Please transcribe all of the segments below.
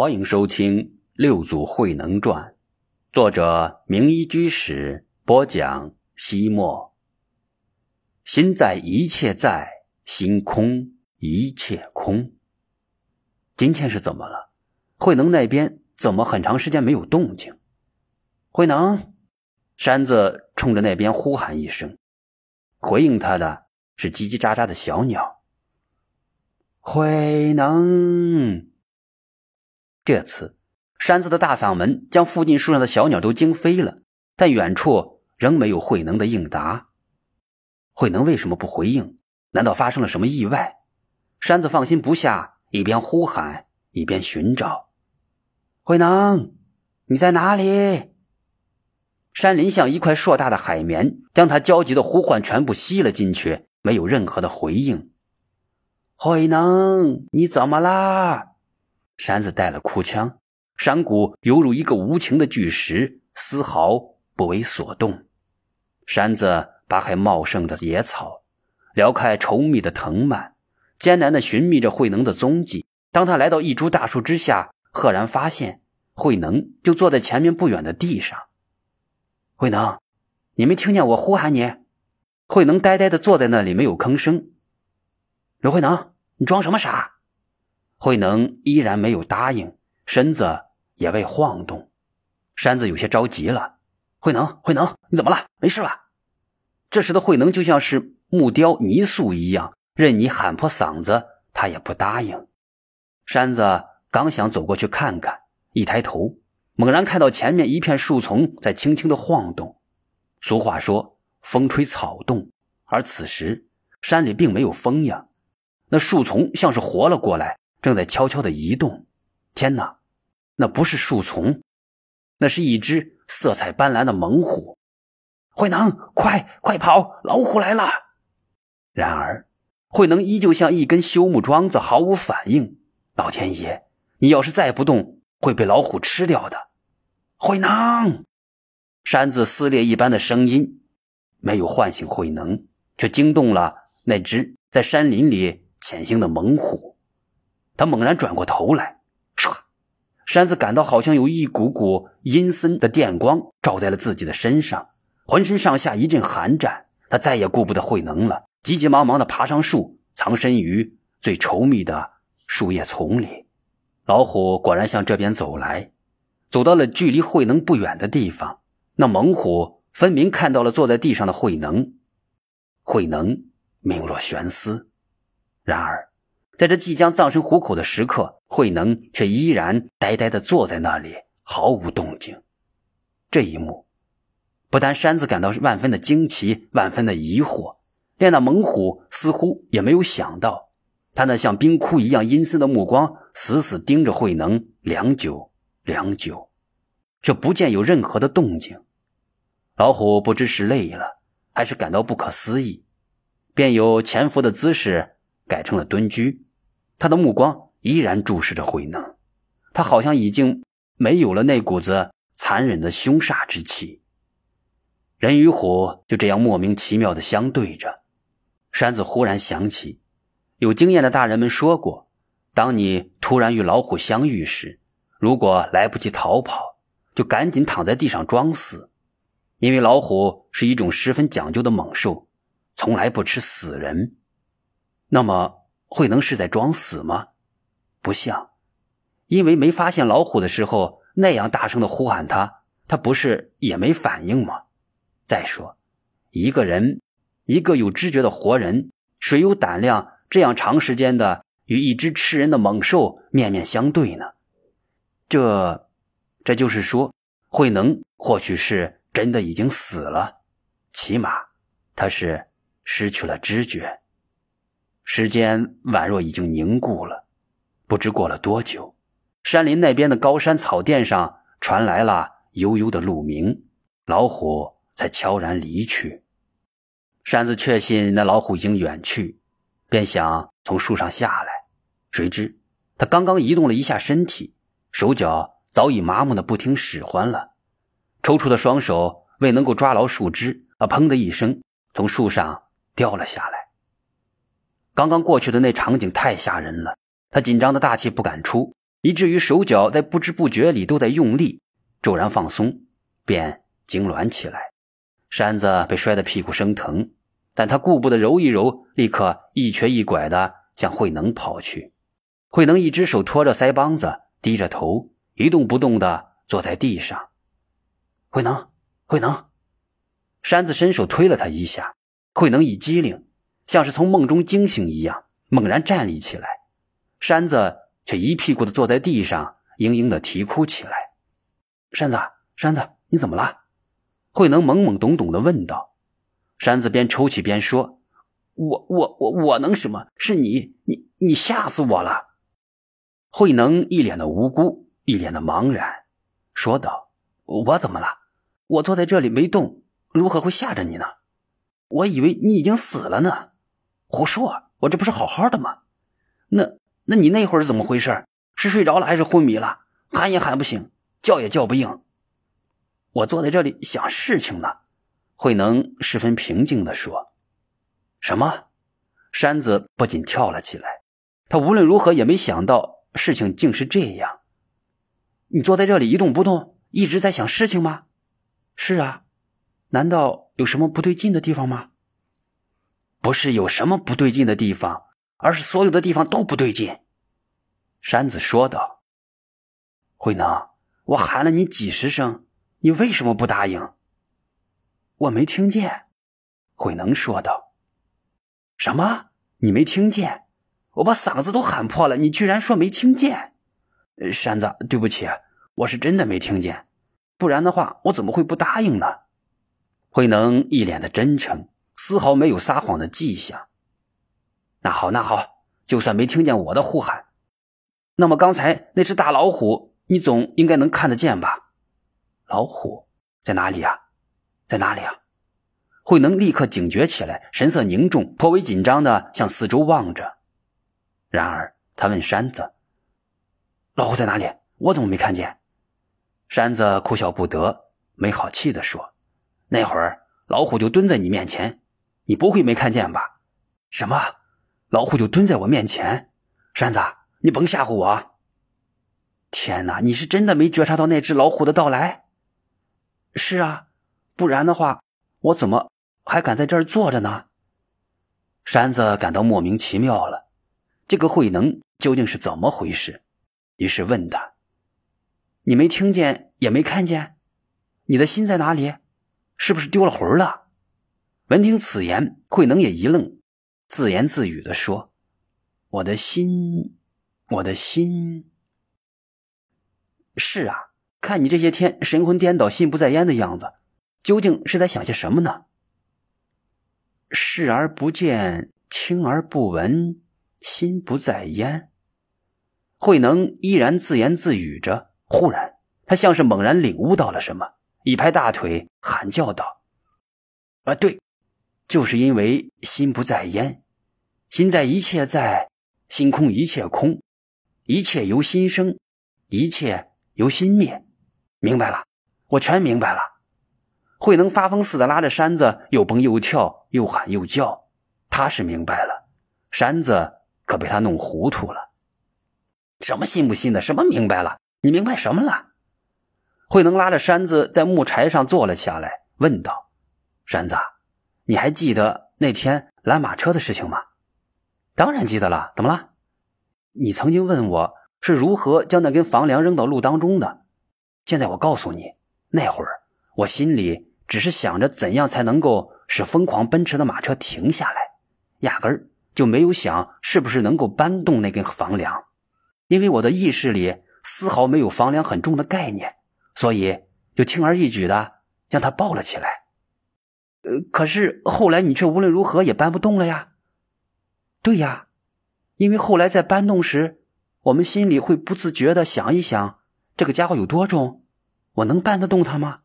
欢迎收听《六祖慧能传》，作者名医居士播讲。西莫，心在一切在，心空一切空。今天是怎么了？慧能那边怎么很长时间没有动静？慧能，山子冲着那边呼喊一声，回应他的是叽叽喳喳的小鸟。慧能。这次，山子的大嗓门将附近树上的小鸟都惊飞了。但远处仍没有慧能的应答。慧能为什么不回应？难道发生了什么意外？山子放心不下，一边呼喊一边寻找。慧能，你在哪里？山林像一块硕大的海绵，将他焦急的呼唤全部吸了进去，没有任何的回应。慧能，你怎么啦？山子带了哭腔，山谷犹如一个无情的巨石，丝毫不为所动。山子扒开茂盛的野草，撩开稠密的藤蔓，艰难地寻觅着慧能的踪迹。当他来到一株大树之下，赫然发现慧能就坐在前面不远的地上。慧能，你没听见我呼喊你？慧能呆呆地坐在那里，没有吭声。刘慧能，你装什么傻？慧能依然没有答应，身子也未晃动。山子有些着急了：“慧能，慧能，你怎么了？没事吧？”这时的慧能就像是木雕泥塑一样，任你喊破嗓子，他也不答应。山子刚想走过去看看，一抬头，猛然看到前面一片树丛在轻轻的晃动。俗话说：“风吹草动”，而此时山里并没有风呀，那树丛像是活了过来。正在悄悄的移动，天哪，那不是树丛，那是一只色彩斑斓的猛虎。慧能，快快跑，老虎来了！然而，慧能依旧像一根朽木桩子，毫无反应。老天爷，你要是再不动，会被老虎吃掉的。慧能，山子撕裂一般的声音，没有唤醒慧能，却惊动了那只在山林里潜行的猛虎。他猛然转过头来，唰！山子感到好像有一股股阴森的电光照在了自己的身上，浑身上下一阵寒战。他再也顾不得慧能了，急急忙忙地爬上树，藏身于最稠密的树叶丛里。老虎果然向这边走来，走到了距离慧能不远的地方。那猛虎分明看到了坐在地上的慧能，慧能名若悬丝。然而。在这即将葬身虎口的时刻，慧能却依然呆呆地坐在那里，毫无动静。这一幕，不但山子感到万分的惊奇，万分的疑惑，连那猛虎似乎也没有想到，他那像冰窟一样阴森的目光死死盯着慧能，良久良久，却不见有任何的动静。老虎不知是累了，还是感到不可思议，便由潜伏的姿势改成了蹲居。他的目光依然注视着慧能，他好像已经没有了那股子残忍的凶煞之气。人与虎就这样莫名其妙的相对着。山子忽然想起，有经验的大人们说过，当你突然与老虎相遇时，如果来不及逃跑，就赶紧躺在地上装死，因为老虎是一种十分讲究的猛兽，从来不吃死人。那么。慧能是在装死吗？不像，因为没发现老虎的时候那样大声的呼喊他，他不是也没反应吗？再说，一个人，一个有知觉的活人，谁有胆量这样长时间的与一只吃人的猛兽面面相对呢？这，这就是说，慧能或许是真的已经死了，起码他是失去了知觉。时间宛若已经凝固了，不知过了多久，山林那边的高山草甸上传来了悠悠的鹿鸣，老虎才悄然离去。山子确信那老虎已经远去，便想从树上下来，谁知他刚刚移动了一下身体，手脚早已麻木的不听使唤了，抽搐的双手未能够抓牢树枝，啊！砰的一声，从树上掉了下来。刚刚过去的那场景太吓人了，他紧张的大气不敢出，以至于手脚在不知不觉里都在用力，骤然放松，便痉挛起来。山子被摔得屁股生疼，但他顾不得揉一揉，立刻一瘸一拐的向慧能跑去。慧能一只手托着腮帮子，低着头，一动不动的坐在地上。慧能，慧能，山子伸手推了他一下，慧能一激灵，像是从梦中惊醒一样，猛然站立起来。山子却一屁股的坐在地上，嘤嘤的啼哭起来。山子，山子，你怎么了？慧能懵懵懂懂的问道。山子边抽泣边说：“我我我我能什么？是你你你吓死我了！”慧能一脸的无辜，一脸的茫然，说道：“我怎么了？我坐在这里没动，如何会吓着你呢？我以为你已经死了呢。胡说，我这不是好好的吗？那那你那会儿怎么回事？是睡着了还是昏迷了？喊也喊不醒，叫也叫不应。我坐在这里想事情呢。”慧能十分平静地说：“什么？”山子不仅跳了起来。他无论如何也没想到。事情竟是这样，你坐在这里一动不动，一直在想事情吗？是啊，难道有什么不对劲的地方吗？不是有什么不对劲的地方，而是所有的地方都不对劲。山子说道：“慧能，我喊了你几十声，你为什么不答应？”我没听见。慧能说道：“什么？你没听见？”我把嗓子都喊破了，你居然说没听见？山子，对不起，我是真的没听见，不然的话，我怎么会不答应呢？慧能一脸的真诚，丝毫没有撒谎的迹象。那好，那好，就算没听见我的呼喊，那么刚才那只大老虎，你总应该能看得见吧？老虎在哪里呀？在哪里啊？慧能立刻警觉起来，神色凝重，颇为紧张的向四周望着。然而，他问山子：“老虎在哪里？我怎么没看见？”山子哭笑不得，没好气的说：“那会儿老虎就蹲在你面前，你不会没看见吧？”“什么？老虎就蹲在我面前？”山子，你甭吓唬我！天哪，你是真的没觉察到那只老虎的到来？是啊，不然的话，我怎么还敢在这儿坐着呢？山子感到莫名其妙了。这个慧能究竟是怎么回事？于是问他：“你没听见，也没看见，你的心在哪里？是不是丢了魂了？”闻听此言，慧能也一愣，自言自语的说：“我的心，我的心……是啊，看你这些天神魂颠倒、心不在焉的样子，究竟是在想些什么呢？”视而不见，听而不闻。心不在焉，慧能依然自言自语着。忽然，他像是猛然领悟到了什么，一拍大腿，喊叫道：“啊，对，就是因为心不在焉，心在一切在，心空一切空，一切由心生，一切由心灭。明白了，我全明白了。”慧能发疯似的拉着山子，又蹦又跳，又喊又叫。他是明白了，山子。可被他弄糊涂了，什么信不信的，什么明白了？你明白什么了？慧能拉着山子在木柴上坐了下来，问道：“山子，你还记得那天拦马车的事情吗？”“当然记得了，怎么了？”“你曾经问我是如何将那根房梁扔到路当中的。现在我告诉你，那会儿我心里只是想着怎样才能够使疯狂奔驰的马车停下来，压根儿。”就没有想是不是能够搬动那根房梁，因为我的意识里丝毫没有房梁很重的概念，所以就轻而易举的将它抱了起来。可是后来你却无论如何也搬不动了呀。对呀，因为后来在搬动时，我们心里会不自觉的想一想，这个家伙有多重，我能搬得动它吗？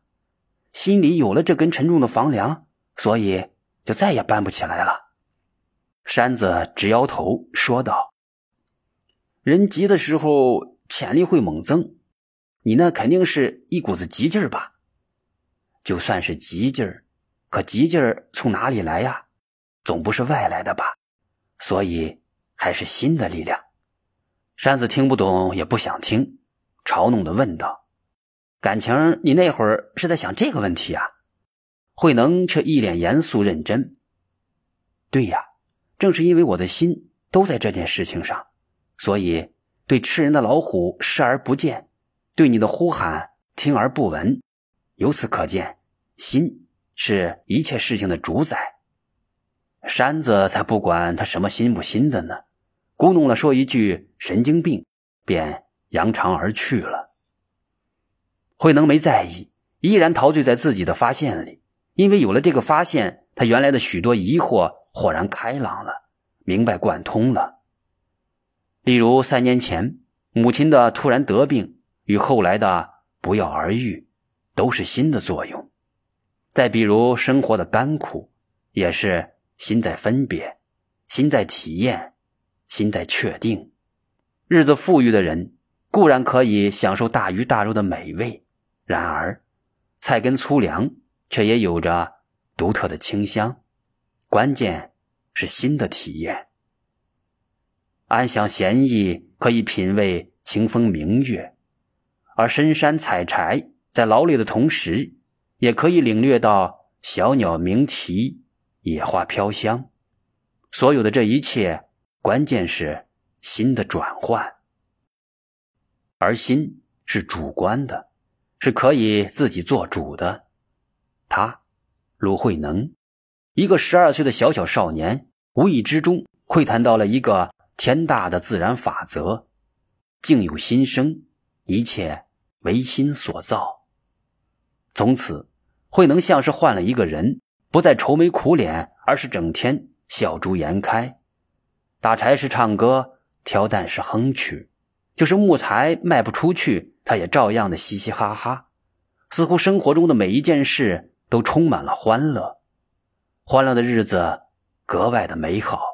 心里有了这根沉重的房梁，所以就再也搬不起来了。山子直摇头说道：“人急的时候潜力会猛增，你那肯定是一股子急劲儿吧？就算是急劲儿，可急劲儿从哪里来呀？总不是外来的吧？所以还是心的力量。山子听不懂，也不想听，嘲弄的问道：“感情你那会儿是在想这个问题啊？”慧能却一脸严肃认真：“对呀，正是因为我的心都在这件事情上，所以对吃人的老虎视而不见，对你的呼喊听而不闻。由此可见，心是一切事情的主宰。”山子才不管他什么心不心的呢，咕哝了说一句“神经病”，便扬长而去了。慧能没在意，依然陶醉在自己的发现里，因为有了这个发现，他原来的许多疑惑豁然开朗了，明白贯通了。例如三年前母亲的突然得病，与后来的不药而愈，都是心的作用；再比如生活的甘苦，也是。心在分别，心在体验，心在确定。日子富裕的人固然可以享受大鱼大肉的美味，然而菜根粗粮却也有着独特的清香。关键是心的体验。安享闲逸可以品味清风明月，而深山采柴在劳累的同时，也可以领略到小鸟鸣啼。野花飘香，所有的这一切，关键是心的转换。而心是主观的，是可以自己做主的。他，鲁慧能，一个十二岁的小小少年，无意之中窥探到了一个天大的自然法则：境有心生，一切唯心所造。从此，慧能像是换了一个人。不再愁眉苦脸，而是整天笑逐颜开。打柴时唱歌，挑担时哼曲，就是木材卖不出去，他也照样的嘻嘻哈哈。似乎生活中的每一件事都充满了欢乐，欢乐的日子格外的美好。